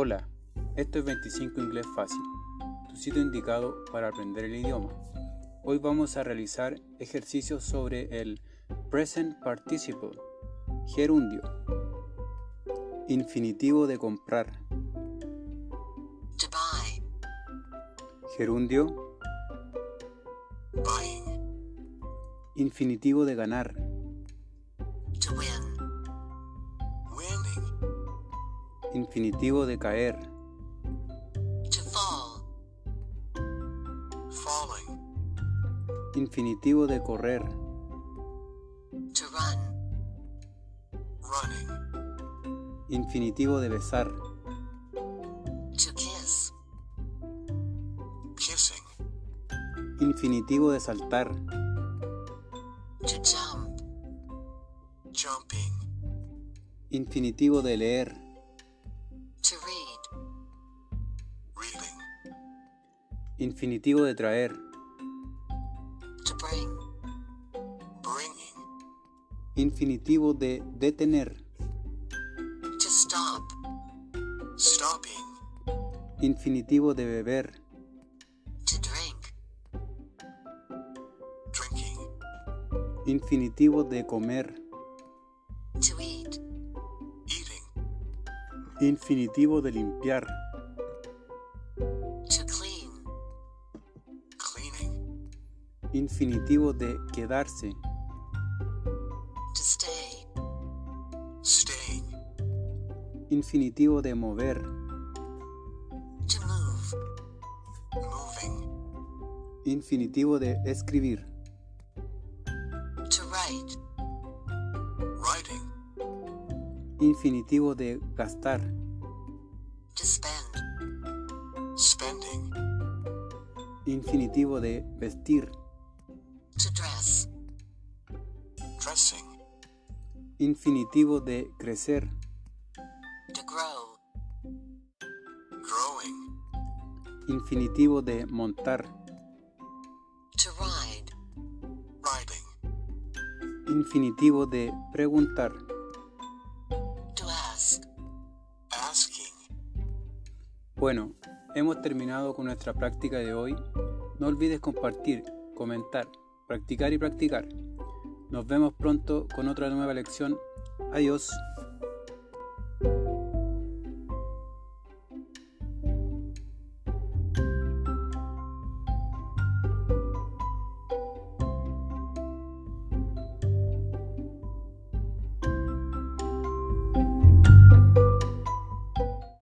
Hola, esto es 25 Inglés Fácil, tu sitio indicado para aprender el idioma. Hoy vamos a realizar ejercicios sobre el present participle, gerundio, infinitivo de comprar, to buy, gerundio, infinitivo de ganar, to win, infinitivo de caer, to fall, falling, infinitivo de correr, to run, running, infinitivo de besar, to kiss, kissing, infinitivo de saltar, to jump, jumping, infinitivo de leer, infinitivo de traer, to bring, bringing, infinitivo de detener, to stop, stopping, infinitivo de beber, to drink, drinking, infinitivo de comer, to eat, eating, infinitivo de limpiar, infinitivo de quedarse, to stay, staying, infinitivo de mover, to move, moving, infinitivo de escribir, to write, writing, infinitivo de gastar, to spend, spending, infinitivo de vestir, to dress, dressing, infinitivo de crecer, to grow, growing, infinitivo de montar, to ride, riding, infinitivo de preguntar. to ask, asking. Bueno, hemos terminado con nuestra práctica de hoy. No olvides compartir, comentar, practicar y practicar. Nos vemos pronto con otra nueva lección. Adiós.